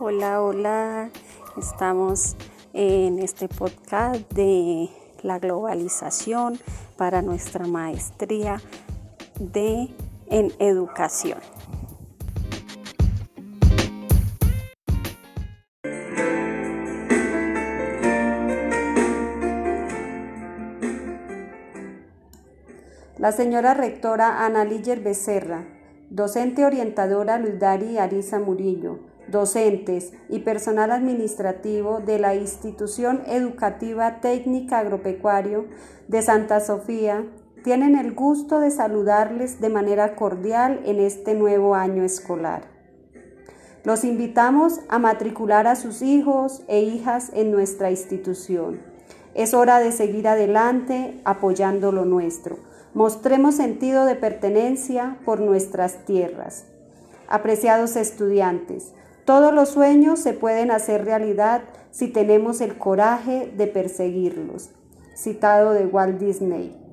Hola, hola. Estamos en este podcast de la globalización para nuestra maestría de en educación. La señora rectora Ana Líger Becerra, docente orientadora Luis Ariza Murillo, docentes y personal administrativo de la Institución Educativa Técnica Agropecuario de Santa Sofía tienen el gusto de saludarles de manera cordial en este nuevo año escolar. Los invitamos a matricular a sus hijos e hijas en nuestra institución. Es hora de seguir adelante apoyando lo nuestro Mostremos sentido de pertenencia por nuestras tierras. Apreciados estudiantes, todos los sueños se pueden hacer realidad si tenemos el coraje de perseguirlos. Citado de Walt Disney.